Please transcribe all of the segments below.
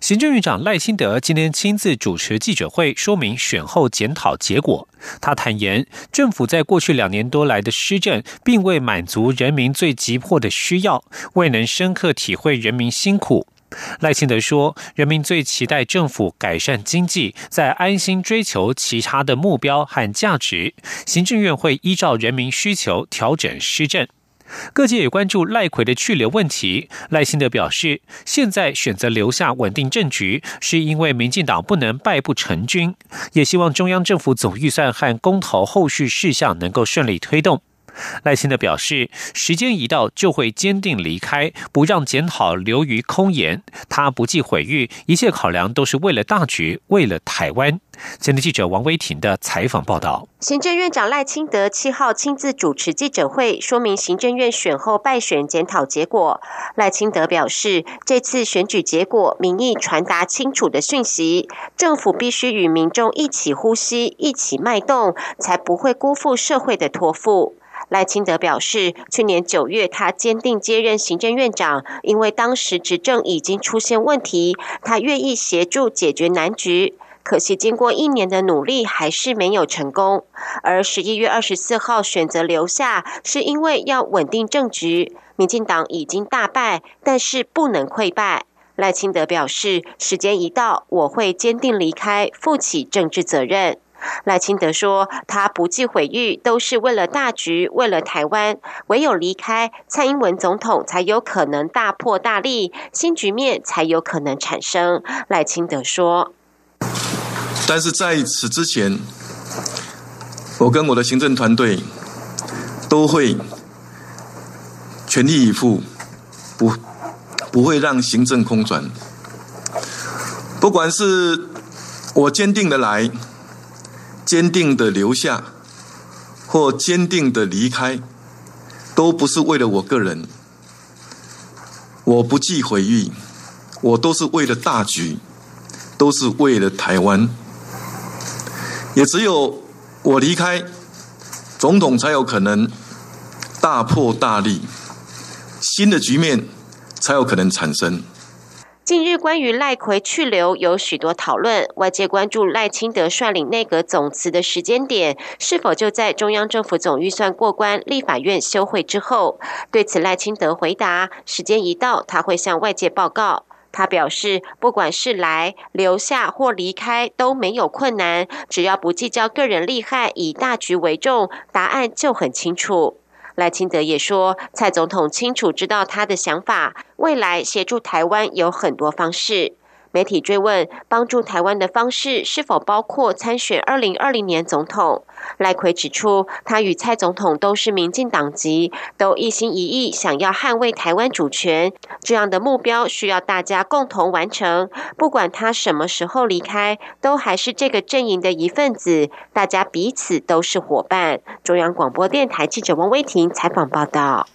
行政院长赖清德今天亲自主持记者会，说明选后检讨结果。他坦言，政府在过去两年多来的施政，并未满足人民最急迫的需要，未能深刻体会人民辛苦。赖清德说，人民最期待政府改善经济，在安心追求其他的目标和价值。行政院会依照人民需求调整施政。各界也关注赖奎的去留问题。赖幸德表示，现在选择留下稳定政局，是因为民进党不能败不成军，也希望中央政府总预算和公投后续事项能够顺利推动。赖清德表示，时间一到就会坚定离开，不让检讨流于空言。他不计毁誉，一切考量都是为了大局，为了台湾。前天记者王威婷的采访报道。行政院长赖清德七号亲自主持记者会，说明行政院选后败选检讨结果。赖清德表示，这次选举结果民意传达清楚的讯息，政府必须与民众一起呼吸，一起脉动，才不会辜负社会的托付。赖清德表示，去年九月他坚定接任行政院长，因为当时执政已经出现问题，他愿意协助解决难局。可惜经过一年的努力，还是没有成功。而十一月二十四号选择留下，是因为要稳定政局。民进党已经大败，但是不能溃败。赖清德表示，时间一到，我会坚定离开，负起政治责任。赖清德说：“他不计毁誉，都是为了大局，为了台湾。唯有离开，蔡英文总统才有可能大破大立，新局面才有可能产生。”赖清德说：“但是在此之前，我跟我的行政团队都会全力以赴，不不会让行政空转。不管是我坚定的来。”坚定的留下，或坚定的离开，都不是为了我个人。我不计毁誉，我都是为了大局，都是为了台湾。也只有我离开，总统才有可能大破大立，新的局面才有可能产生。近日，关于赖奎去留有许多讨论，外界关注赖清德率领内阁总辞的时间点，是否就在中央政府总预算过关、立法院休会之后？对此，赖清德回答：时间一到，他会向外界报告。他表示，不管是来留下或离开都没有困难，只要不计较个人利害，以大局为重，答案就很清楚。赖清德也说，蔡总统清楚知道他的想法，未来协助台湾有很多方式。媒体追问帮助台湾的方式是否包括参选二零二零年总统，赖奎指出，他与蔡总统都是民进党籍，都一心一意想要捍卫台湾主权，这样的目标需要大家共同完成。不管他什么时候离开，都还是这个阵营的一份子，大家彼此都是伙伴。中央广播电台记者王威婷采访报道。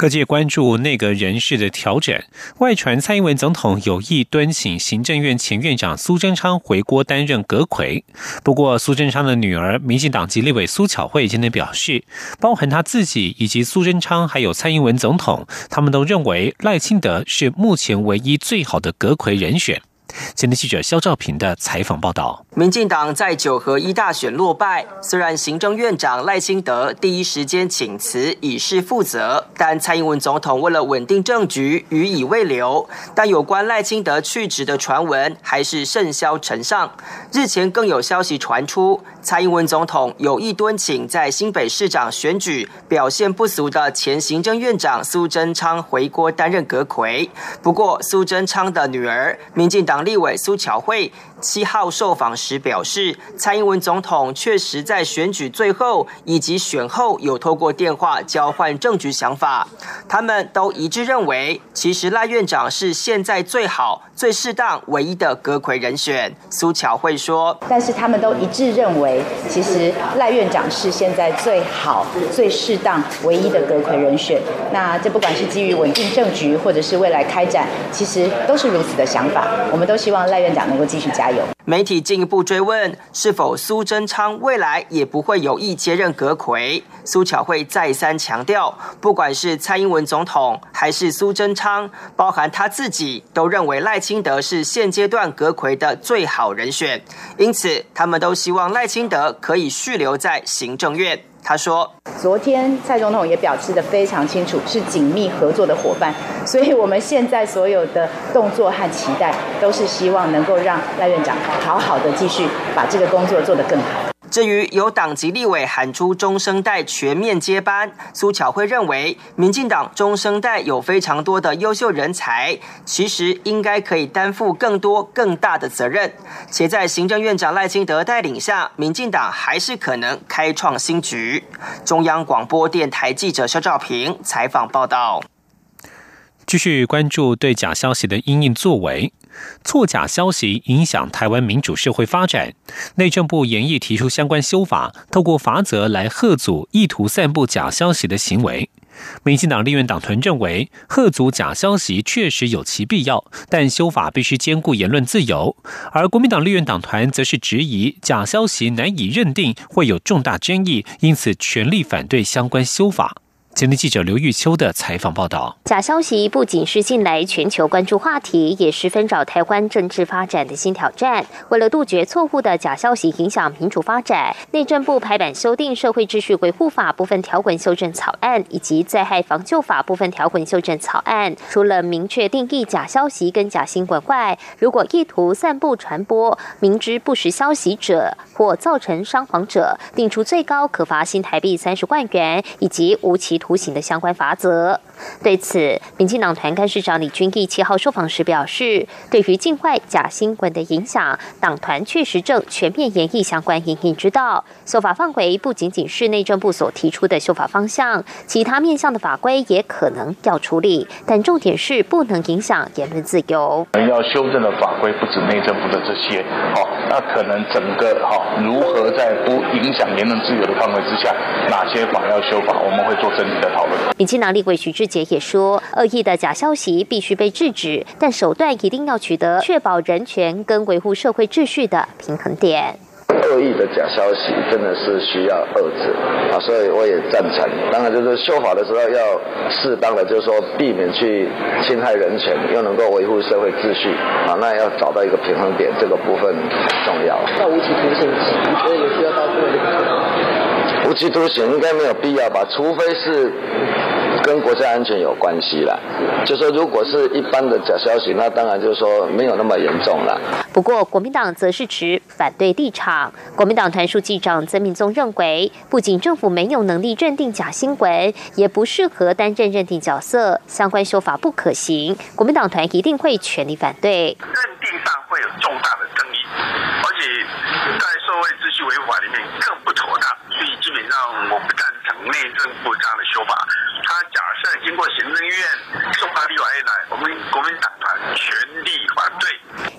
各界关注内阁人事的调整，外传蔡英文总统有意敦请行政院前院长苏贞昌回国担任阁魁。不过，苏贞昌的女儿民进党籍立委苏巧慧今天表示，包含他自己以及苏贞昌还有蔡英文总统，他们都认为赖清德是目前唯一最好的阁魁人选。前天记者肖兆平的采访报道：民进党在九合一大选落败，虽然行政院长赖清德第一时间请辞以示负责，但蔡英文总统为了稳定政局，予以未留。但有关赖清德去职的传闻还是甚嚣尘上。日前更有消息传出，蔡英文总统有意敦请在新北市长选举表现不俗的前行政院长苏贞昌回国担任阁魁。不过，苏贞昌的女儿民进党。立委苏巧慧七号受访时表示，蔡英文总统确实在选举最后以及选后有透过电话交换政局想法，他们都一致认为，其实赖院长是现在最好、最适当、唯一的阁魁人选。苏巧慧说：“但是他们都一致认为，其实赖院长是现在最好、最适当、唯一的阁魁人选。那这不管是基于稳定政局，或者是未来开展，其实都是如此的想法。我们都希望赖院长能够继续加媒体进一步追问，是否苏贞昌未来也不会有意接任阁魁？苏巧慧再三强调，不管是蔡英文总统还是苏贞昌，包含他自己，都认为赖清德是现阶段阁魁的最好人选，因此他们都希望赖清德可以续留在行政院。他说：“昨天蔡总统也表示的非常清楚，是紧密合作的伙伴，所以我们现在所有的动作和期待，都是希望能够让赖院长好好的继续把这个工作做得更好。”至于有党籍立委喊出中生代全面接班，苏巧慧认为，民进党中生代有非常多的优秀人才，其实应该可以担负更多更大的责任。且在行政院长赖清德带领下，民进党还是可能开创新局。中央广播电台记者肖兆平采访报道。继续关注对假消息的因应作为。错假消息影响台湾民主社会发展，内政部研议提出相关修法，透过法则来贺阻意图散布假消息的行为。民进党立院党团认为，贺阻假消息确实有其必要，但修法必须兼顾言论自由。而国民党立院党团则是质疑假消息难以认定，会有重大争议，因此全力反对相关修法。今天记者刘玉秋的采访报道：假消息不仅是近来全球关注话题，也十分扰台湾政治发展的新挑战。为了杜绝错误的假消息影响民主发展，内政部排版修订《社会秩序维护法》部分条文修正草案，以及《灾害防救法》部分条文修正草案。除了明确定义假消息跟假新闻外，如果意图散布传播明知不实消息者或造成伤亡者，定出最高可罚新台币三十万元以及无期。图形的相关法则。对此，民进党团干事长李君毅七号受访时表示，对于境外假新闻的影响，党团确实正全面研议相关营运之道。修法范围不仅仅是内政部所提出的修法方向，其他面向的法规也可能要处理，但重点是不能影响言论自由。要修正的法规不止内政部的这些，好，那可能整个好如何在不影响言论自由的范围之下，哪些法要修法，我们会做整体的讨论。民进党立委徐志。杰也说，恶意的假消息必须被制止，但手段一定要取得确保人权跟维护社会秩序的平衡点。恶意的假消息真的是需要遏制啊，所以我也赞成。当然，就是修法的时候要适当的，就是说避免去侵害人权，又能够维护社会秩序啊，那要找到一个平衡点，这个部分很重要。那无期徒刑，你觉得有需要到这个无期徒刑应该没有必要吧，除非是。跟国家安全有关系了，就说如果是一般的假消息，那当然就是说没有那么严重了。不过国民党则是持反对立场。国民党团书记长曾明宗认为，不仅政府没有能力认定假新闻，也不适合担任认定角色，相关修法不可行。国民党团一定会全力反对。认定上会有重大的争议，而且在社会秩序维护法里面更不妥当，所以基本上我不赞成内政部这样的修法。他假设经过行政院送到立法院来，我们国民党团全力反对。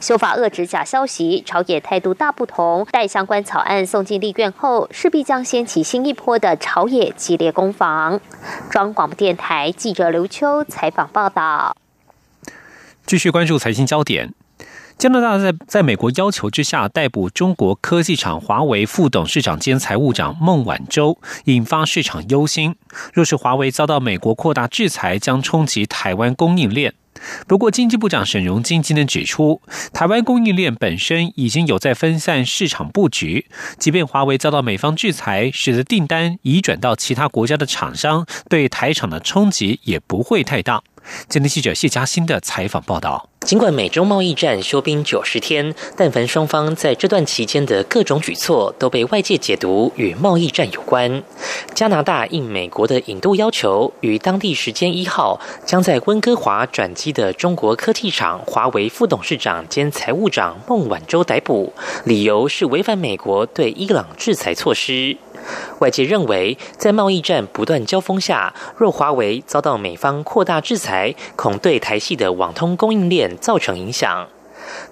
修法遏制假消息，朝野态度大不同。待相关草案送进立院后，势必将掀起新一波的朝野激烈攻防。中央广播电台记者刘秋采访报道。继续关注财经焦点。加拿大在在美国要求之下逮捕中国科技厂华为副董事长兼财务长孟晚舟，引发市场忧心。若是华为遭到美国扩大制裁，将冲击台湾供应链。不过，经济部长沈荣金今天指出，台湾供应链本身已经有在分散市场布局，即便华为遭到美方制裁，使得订单移转到其他国家的厂商，对台厂的冲击也不会太大。今天记者谢嘉欣的采访报道。尽管美中贸易战休兵九十天，但凡双方在这段期间的各种举措都被外界解读与贸易战有关。加拿大应美国的引渡要求，于当地时间一号将在温哥华转机的中国科技厂华为副董事长兼财务长孟晚舟逮捕，理由是违反美国对伊朗制裁措施。外界认为，在贸易战不断交锋下，若华为遭到美方扩大制裁，恐对台系的网通供应链造成影响。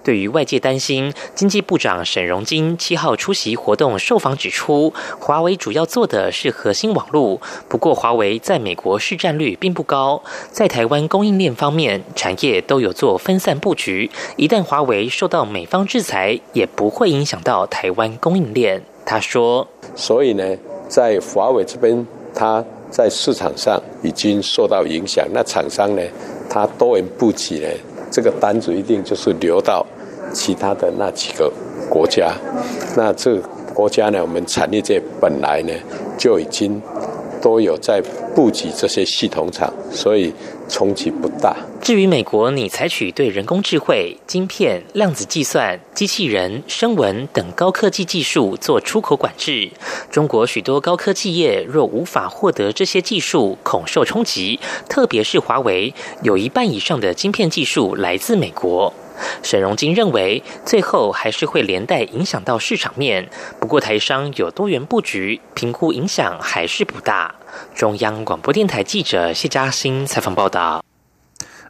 对于外界担心，经济部长沈荣金七号出席活动受访指出，华为主要做的是核心网络，不过华为在美国市占率并不高，在台湾供应链方面，产业都有做分散布局，一旦华为受到美方制裁，也不会影响到台湾供应链。他说：“所以呢，在华为这边，它在市场上已经受到影响，那厂商呢，它多元布局呢。”这个单子一定就是流到其他的那几个国家，那这国家呢，我们产业界本来呢就已经都有在布局这些系统厂，所以。冲击不大。至于美国，你采取对人工智慧、晶片、量子计算、机器人、声纹等高科技技术做出口管制，中国许多高科技业若无法获得这些技术，恐受冲击。特别是华为，有一半以上的晶片技术来自美国。沈荣金认为，最后还是会连带影响到市场面。不过，台商有多元布局，评估影响还是不大。中央广播电台记者谢嘉欣采访报道。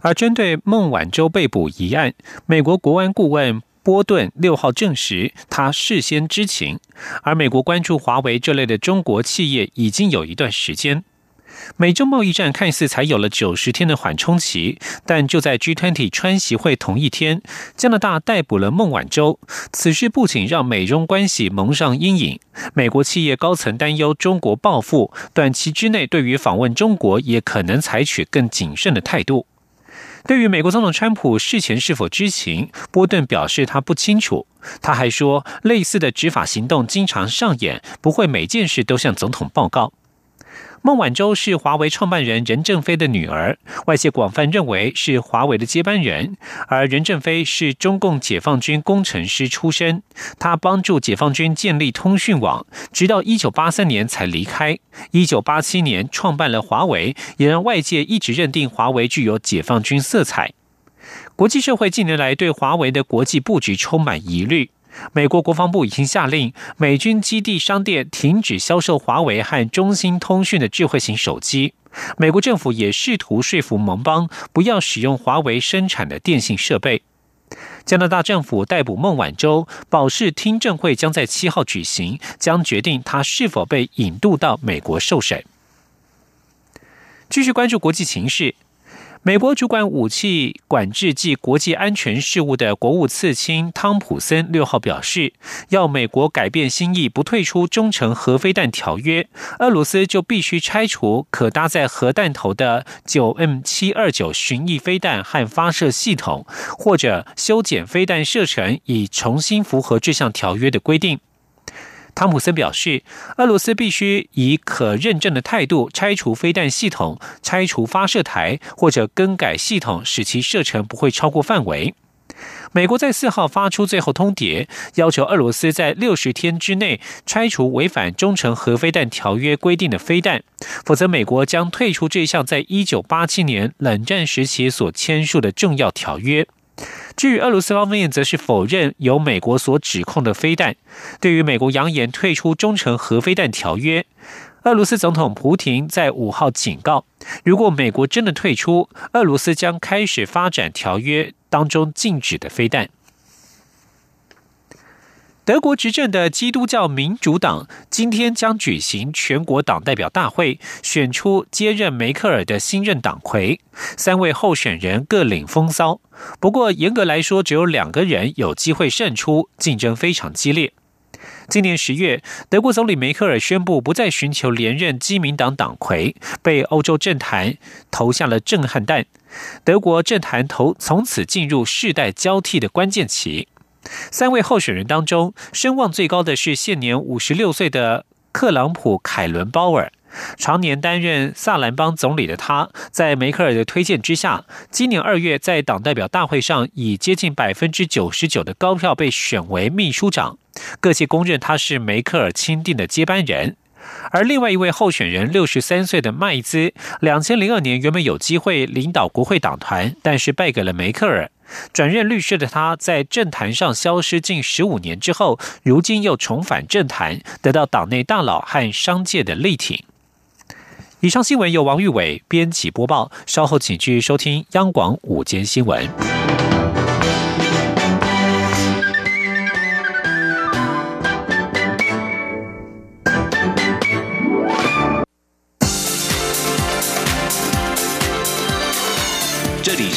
而针对孟晚舟被捕一案，美国国安顾问波顿六号证实，他事先知情。而美国关注华为这类的中国企业已经有一段时间。美中贸易战看似才有了九十天的缓冲期，但就在 G20 川习会同一天，加拿大逮捕了孟晚舟。此事不仅让美中关系蒙上阴影，美国企业高层担忧中国报复，短期之内对于访问中国也可能采取更谨慎的态度。对于美国总统川普事前是否知情，波顿表示他不清楚。他还说，类似的执法行动经常上演，不会每件事都向总统报告。孟晚舟是华为创办人任正非的女儿，外界广泛认为是华为的接班人。而任正非是中共解放军工程师出身，他帮助解放军建立通讯网，直到一九八三年才离开。一九八七年创办了华为，也让外界一直认定华为具有解放军色彩。国际社会近年来对华为的国际布局充满疑虑。美国国防部已经下令美军基地商店停止销售华为和中兴通讯的智慧型手机。美国政府也试图说服盟邦不要使用华为生产的电信设备。加拿大政府逮捕孟晚舟，保释听证会将在七号举行，将决定他是否被引渡到美国受审。继续关注国际情势。美国主管武器管制及国际安全事务的国务次卿汤普森六号表示，要美国改变心意，不退出中程核飞弹条约，俄罗斯就必须拆除可搭载核弹头的九 M 七二九巡弋飞弹和发射系统，或者修剪飞弹射程，以重新符合这项条约的规定。汤普森表示，俄罗斯必须以可认证的态度拆除飞弹系统、拆除发射台或者更改系统，使其射程不会超过范围。美国在四号发出最后通牒，要求俄罗斯在六十天之内拆除违反中程核飞弹条约规定的飞弹，否则美国将退出这项在一九八七年冷战时期所签署的重要条约。至于俄罗斯方面，则是否认由美国所指控的飞弹。对于美国扬言退出中程核飞弹条约，俄罗斯总统普京在五号警告，如果美国真的退出，俄罗斯将开始发展条约当中禁止的飞弹。德国执政的基督教民主党今天将举行全国党代表大会，选出接任梅克尔的新任党魁。三位候选人各领风骚，不过严格来说，只有两个人有机会胜出，竞争非常激烈。今年十月，德国总理梅克尔宣布不再寻求连任基民党党魁，被欧洲政坛投下了震撼弹。德国政坛投从此进入世代交替的关键期。三位候选人当中，声望最高的是现年五十六岁的克朗普·凯伦鲍尔。常年担任萨兰邦总理的他，在梅克尔的推荐之下，今年二月在党代表大会上以接近百分之九十九的高票被选为秘书长。各界公认他是梅克尔钦定的接班人。而另外一位候选人六十三岁的麦兹，两千零二年原本有机会领导国会党团，但是败给了梅克尔。转任律师的他，在政坛上消失近十五年之后，如今又重返政坛，得到党内大佬和商界的力挺。以上新闻由王玉伟编辑播报，稍后请继续收听央广午间新闻。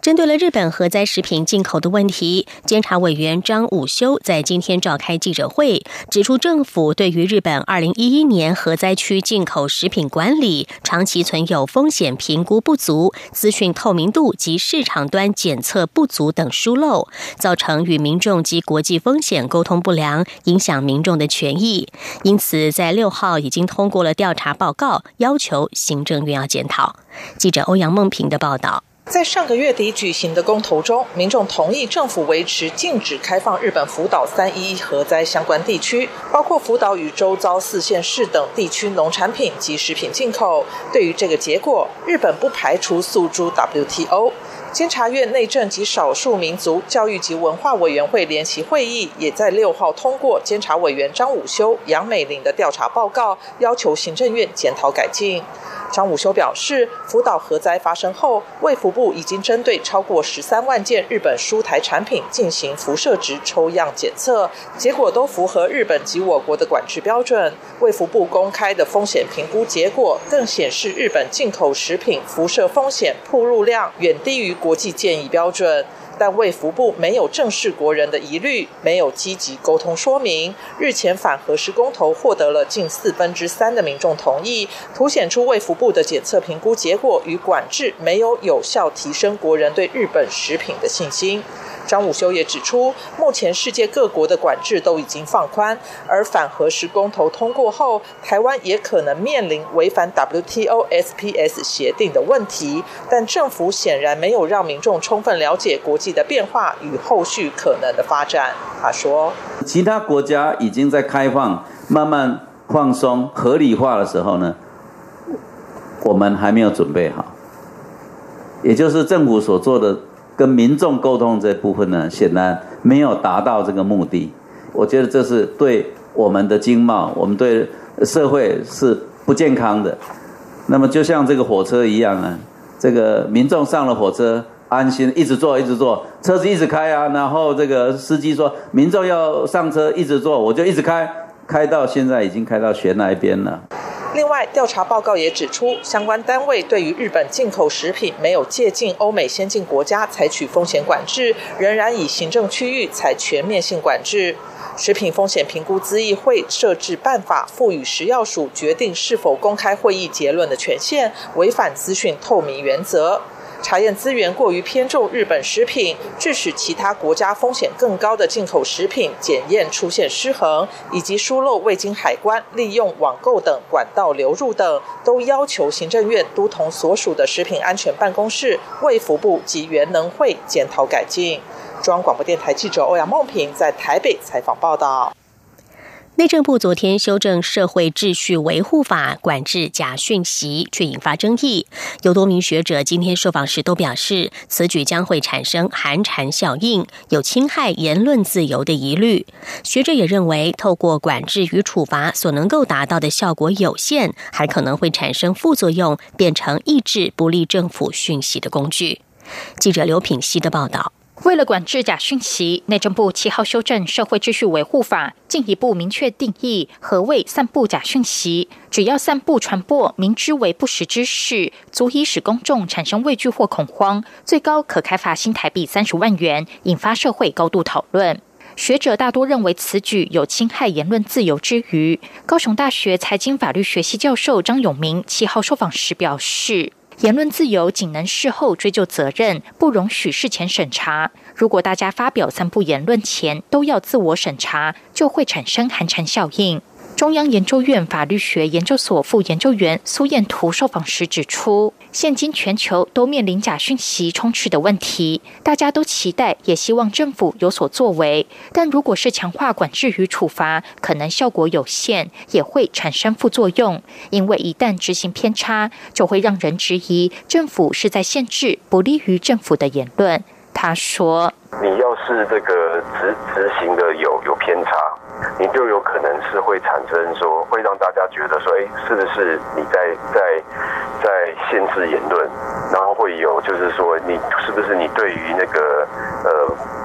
针对了日本核灾食品进口的问题，监察委员张武修在今天召开记者会，指出政府对于日本二零一一年核灾区进口食品管理长期存有风险评估不足、资讯透明度及市场端检测不足等疏漏，造成与民众及国际风险沟通不良，影响民众的权益。因此，在六号已经通过了调查报告，要求行政院要检讨。记者欧阳梦平的报道。在上个月底举行的公投中，民众同意政府维持禁止开放日本福岛三一核灾相关地区，包括福岛与周遭四县市等地区农产品及食品进口。对于这个结果，日本不排除诉诸 WTO。监察院内政及少数民族教育及文化委员会联席会议也在六号通过监察委员张武修、杨美玲的调查报告，要求行政院检讨改进。张武修表示，福岛核灾发生后，卫福部已经针对超过十三万件日本输台产品进行辐射值抽样检测，结果都符合日本及我国的管制标准。卫福部公开的风险评估结果更显示，日本进口食品辐射风险铺入量远低于国国际建议标准。但卫福部没有正视国人的疑虑，没有积极沟通说明。日前反核实公投获得了近四分之三的民众同意，凸显出卫福部的检测评估结果与管制没有有效提升国人对日本食品的信心。张武修也指出，目前世界各国的管制都已经放宽，而反核实公投通过后，台湾也可能面临违反 WTO SPS 协定的问题。但政府显然没有让民众充分了解国际的变化与后续可能的发展。他说：“其他国家已经在开放、慢慢放松、合理化的时候呢，我们还没有准备好，也就是政府所做的。”跟民众沟通这部分呢，显然没有达到这个目的。我觉得这是对我们的经贸、我们对社会是不健康的。那么就像这个火车一样啊，这个民众上了火车，安心一直坐一直坐，车子一直开啊。然后这个司机说，民众要上车一直坐，我就一直开，开到现在已经开到悬崖边了。另外，调查报告也指出，相关单位对于日本进口食品没有借鉴欧美先进国家采取风险管制，仍然以行政区域采全面性管制。食品风险评估资议会设置办法，赋予食药署决定是否公开会议结论的权限，违反资讯透明原则。查验资源过于偏重日本食品，致使其他国家风险更高的进口食品检验出现失衡，以及疏漏未经海关利用网购等管道流入等，都要求行政院都同所属的食品安全办公室、卫福部及原能会检讨改进。中央广播电台记者欧阳梦平在台北采访报道。内政部昨天修正《社会秩序维护法》，管制假讯息，却引发争议。有多名学者今天受访时都表示，此举将会产生寒蝉效应，有侵害言论自由的疑虑。学者也认为，透过管制与处罚所能够达到的效果有限，还可能会产生副作用，变成抑制不利政府讯息的工具。记者刘品希的报道。为了管制假讯息，内政部七号修正《社会秩序维护法》，进一步明确定义何谓散布假讯息。只要散布传播明知为不实之事，足以使公众产生畏惧或恐慌，最高可开罚新台币三十万元，引发社会高度讨论。学者大多认为此举有侵害言论自由之余，高雄大学财经法律学系教授张永明七号受访时表示。言论自由仅能事后追究责任，不容许事前审查。如果大家发表散布言论前都要自我审查，就会产生寒蝉效应。中央研究院法律学研究所副研究员苏燕图受访时指出，现今全球都面临假讯息充斥的问题，大家都期待也希望政府有所作为。但如果是强化管制与处罚，可能效果有限，也会产生副作用。因为一旦执行偏差，就会让人质疑政府是在限制不利于政府的言论。他说：“你要是这个执执行的有有偏差。”你就有可能是会产生说，会让大家觉得说，哎，是不是你在在在限制言论？然后会有就是说，你是不是你对于那个呃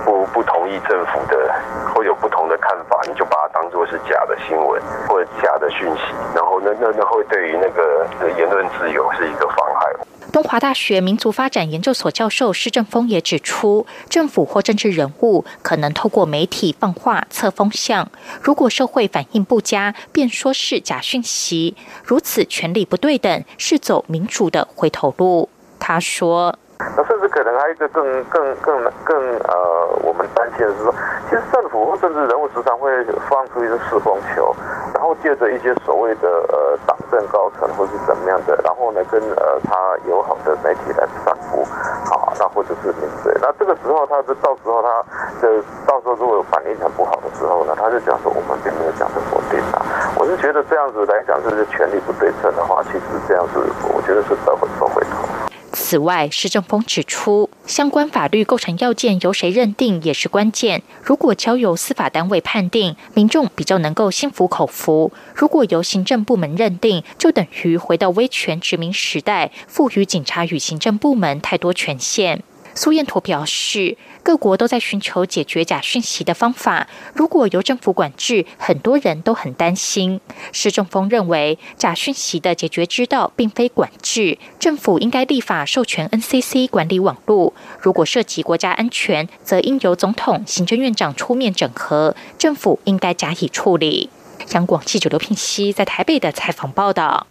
不不同意政府的，会有不同看法，你就把它当做是假的新闻或者假的讯息，然后那那那会对于那个言论自由是一个妨害。东华大学民族发展研究所教授施正峰也指出，政府或政治人物可能透过媒体放话测风向，如果社会反应不佳，便说是假讯息，如此权力不对等，是走民主的回头路。他说。那甚至可能还有一个更更更更呃，我们担心的是说，其实政府或政治人物时常会放出一个四风球，然后借着一些所谓的呃党政高层或是怎么样的，然后呢跟呃他友好的媒体来散布，好，那或者是民嘴，那这个时候他是到时候他的到时候如果有反应很不好的时候呢，他就讲说我们并没有讲的否定啊，我是觉得这样子来讲，就是权力不对称的话，其实这样子我觉得是得回收回头。此外，施政峰指出，相关法律构成要件由谁认定也是关键。如果交由司法单位判定，民众比较能够心服口服；如果由行政部门认定，就等于回到威权殖民时代，赋予警察与行政部门太多权限。苏彦图表示，各国都在寻求解决假讯息的方法。如果由政府管制，很多人都很担心。施正峰认为，假讯息的解决之道并非管制，政府应该立法授权 NCC 管理网络。如果涉及国家安全，则应由总统、行政院长出面整合，政府应该加以处理。央广记者刘聘熙在台北的采访报道。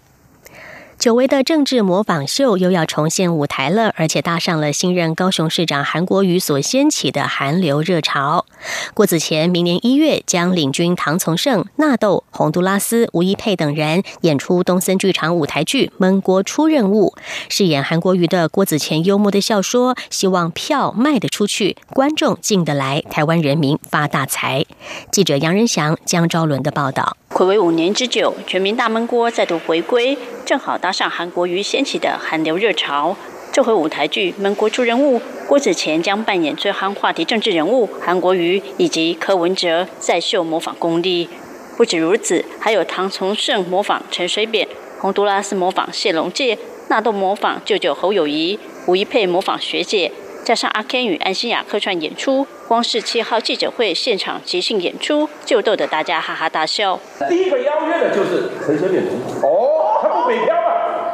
久违的政治模仿秀又要重现舞台了，而且搭上了新任高雄市长韩国瑜所掀起的韩流热潮。郭子乾明年一月将领军唐从胜、纳豆、洪都拉斯、吴一佩等人演出东森剧场舞台剧《闷锅出任务》，饰演韩国瑜的郭子乾幽默的笑说：“希望票卖得出去，观众进得来，台湾人民发大财。”记者杨仁祥、江昭伦的报道。暌违五年之久，全民大闷锅再度回归，正好搭上韩国瑜掀起的韩流热潮。这回舞台剧《门国出人物》，郭子乾将扮演最夯话题政治人物韩国瑜，以及柯文哲再秀模仿功力。不止如此，还有唐从圣模仿陈水扁，洪都拉斯模仿谢龙介，纳豆模仿舅舅侯友谊，吴一佩模仿学姐。加上阿 Ken 与安心雅客串演出，光是七号记者会现场即兴演出，就逗得大家哈哈大笑。第一个邀约的就是陈水扁总统哦，他不北漂嘛，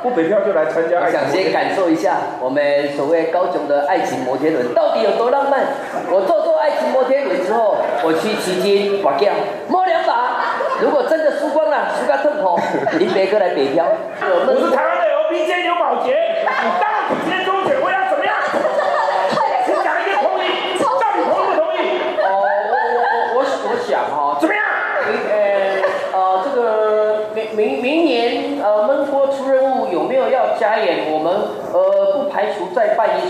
不北漂就来参加。我想先感受一下我们所谓高雄的爱情摩天轮到底有多浪漫。我坐坐爱情摩天轮之后，我去骑金把掉摸两把，如果真的输光了，输个痛口，林北哥来北漂。我是台湾的 OBJ 刘宝杰，你到底先中选我要。加演，我们呃不排除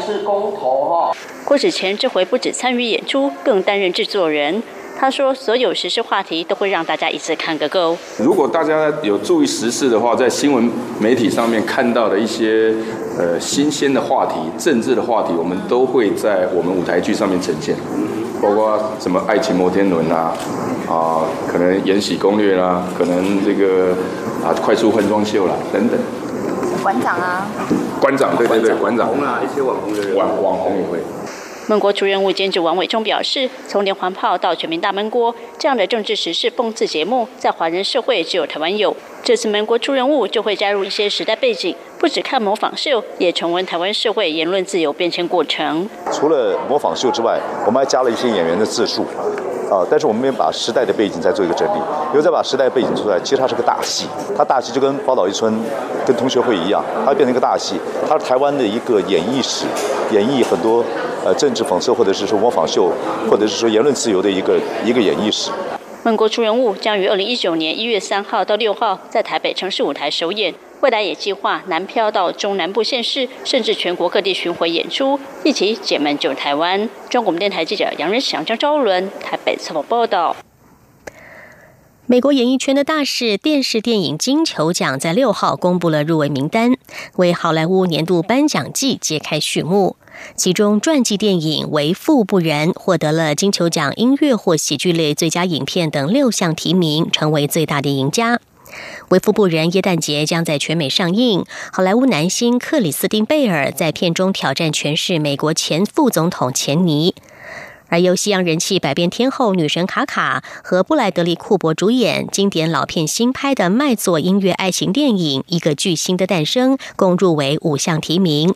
再办一次公投哈。郭子乾这回不止参与演出，更担任制作人。他说，所有时事话题都会让大家一次看个够。如果大家有注意时事的话，在新闻媒体上面看到的一些呃新鲜的话题、政治的话题，我们都会在我们舞台剧上面呈现，包括什么爱情摩天轮啊，啊，可能延禧攻略啦，可能这个啊快速换装秀啦等等。馆长啊，馆长，对对对，馆长啊，一些网红的网网红也会。门国出任务监制王伟忠表示，从连环炮到全民大闷锅这样的政治时事讽刺节目，在华人社会只有台湾有。这次门国出任务就会加入一些时代背景，不只看模仿秀，也重温台湾社会言论自由变迁过程。除了模仿秀之外，我们还加了一些演员的自述。啊！但是我们没有把时代的背景再做一个整理，又再把时代背景出来。其实它是个大戏，它大戏就跟宝岛一村、跟同学会一样，它变成一个大戏。它是台湾的一个演艺史，演绎很多呃政治讽刺，或者是说模仿秀，或者是说言论自由的一个一个演绎史。孟国出人物将于二零一九年一月三号到六号在台北城市舞台首演。未来也计划南漂到中南部县市，甚至全国各地巡回演出，一起解闷救台湾。中国电台记者杨仁祥、张昭伦台北采访报道。美国演艺圈的大事，电视电影金球奖在六号公布了入围名单，为好莱坞年度颁奖季揭开序幕。其中，传记电影《为富不仁》获得了金球奖音乐或喜剧类最佳影片等六项提名，成为最大的赢家。《为富不仁》耶诞节将在全美上映。好莱坞男星克里斯汀·贝尔在片中挑战诠释美国前副总统钱尼。而由西洋人气百变天后女神卡卡和布莱德利库珀主演经典老片新拍的卖座音乐爱情电影《一个巨星的诞生》，共入围五项提名。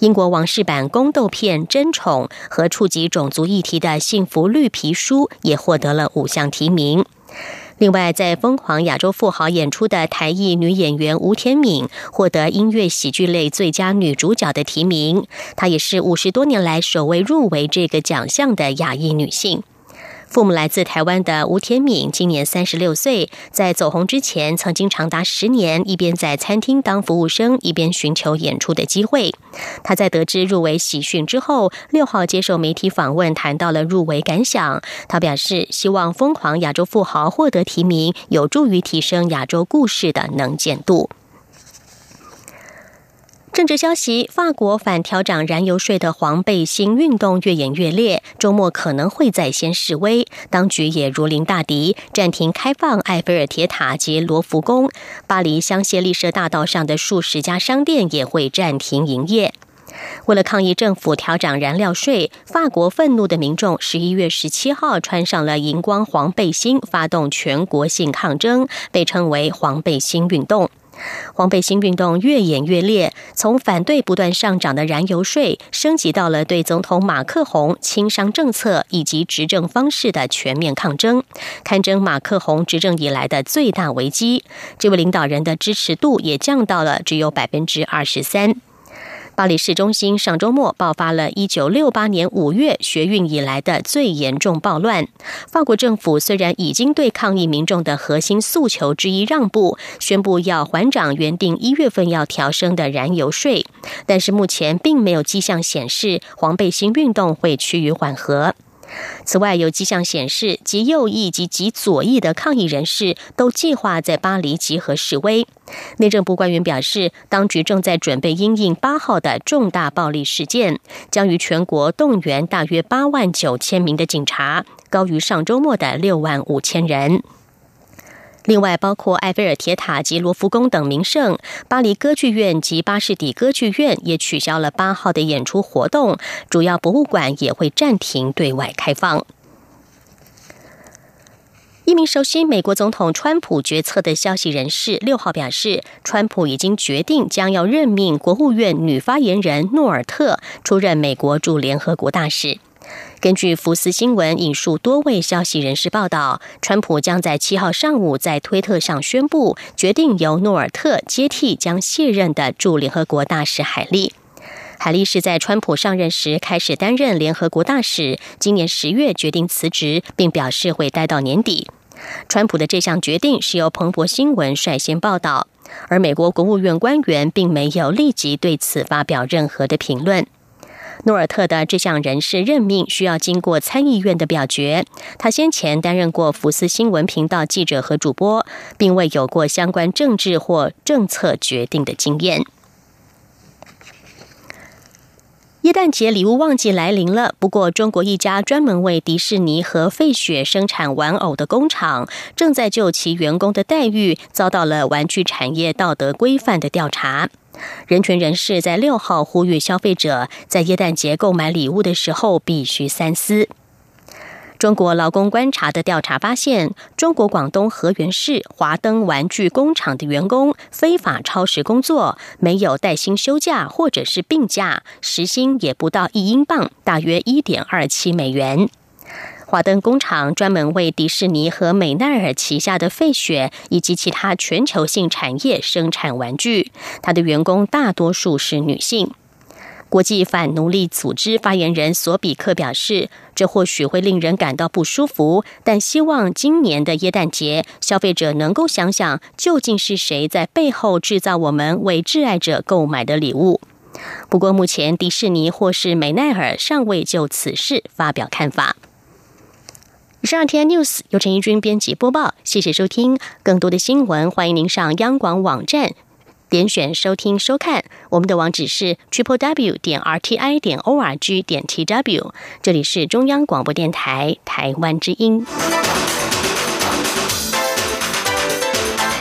英国王室版宫斗片《争宠》和触及种族议题的《幸福绿皮书》也获得了五项提名。另外，在《疯狂亚洲富豪》演出的台裔女演员吴天敏获得音乐喜剧类最佳女主角的提名，她也是五十多年来首位入围这个奖项的亚裔女性。父母来自台湾的吴天敏，今年三十六岁。在走红之前，曾经长达十年一边在餐厅当服务生，一边寻求演出的机会。他在得知入围喜讯之后，六号接受媒体访问，谈到了入围感想。他表示，希望《疯狂亚洲富豪》获得提名，有助于提升亚洲故事的能见度。政治消息：法国反调涨燃油税的黄背心运动越演越烈，周末可能会再先示威。当局也如临大敌，暂停开放埃菲尔铁塔及罗浮宫。巴黎香榭丽舍大道上的数十家商店也会暂停营业。为了抗议政府调涨燃料税，法国愤怒的民众十一月十七号穿上了荧光黄背心，发动全国性抗争，被称为“黄背心运动”。黄背心运动越演越烈，从反对不断上涨的燃油税，升级到了对总统马克宏轻商政策以及执政方式的全面抗争，堪称马克宏执政以来的最大危机。这位领导人的支持度也降到了只有百分之二十三。巴黎市中心上周末爆发了1968年五月学运以来的最严重暴乱。法国政府虽然已经对抗议民众的核心诉求之一让步，宣布要还涨原定一月份要调升的燃油税，但是目前并没有迹象显示黄背心运动会趋于缓和。此外，有迹象显示，极右翼及极左翼的抗议人士都计划在巴黎集合示威。内政部官员表示，当局正在准备因应八号的重大暴力事件，将于全国动员大约八万九千名的警察，高于上周末的六万五千人。另外，包括埃菲尔铁塔及罗浮宫等名胜，巴黎歌剧院及巴士底歌剧院也取消了八号的演出活动，主要博物馆也会暂停对外开放。一名熟悉美国总统川普决策的消息人士六号表示，川普已经决定将要任命国务院女发言人诺尔特出任美国驻联合国大使。根据福斯新闻引述多位消息人士报道，川普将在七号上午在推特上宣布，决定由诺尔特接替将卸任的驻联合国大使海利。海利是在川普上任时开始担任联合国大使，今年十月决定辞职，并表示会待到年底。川普的这项决定是由彭博新闻率先报道，而美国国务院官员并没有立即对此发表任何的评论。诺尔特的这项人事任命需要经过参议院的表决。他先前担任过福斯新闻频道记者和主播，并未有过相关政治或政策决定的经验。耶诞节礼物旺季来临了，不过中国一家专门为迪士尼和费雪生产玩偶的工厂，正在就其员工的待遇遭到了玩具产业道德规范的调查。人权人士在六号呼吁消费者在耶诞节购买礼物的时候必须三思。中国劳工观察的调查发现，中国广东河源市华灯玩具工厂的员工非法超时工作，没有带薪休假或者是病假，时薪也不到一英镑，大约一点二七美元。华灯工厂专门为迪士尼和美奈尔旗下的费雪以及其他全球性产业生产玩具，它的员工大多数是女性。国际反奴隶组织发言人索比克表示：“这或许会令人感到不舒服，但希望今年的耶诞节，消费者能够想想，究竟是谁在背后制造我们为挚爱者购买的礼物。”不过，目前迪士尼或是美奈尔尚未就此事发表看法。以上 T N News 由陈一军编辑播报，谢谢收听。更多的新闻，欢迎您上央广网站点选收听收看。我们的网址是 triple w 点 r t i 点 o r g 点 t w。这里是中央广播电台台湾之音。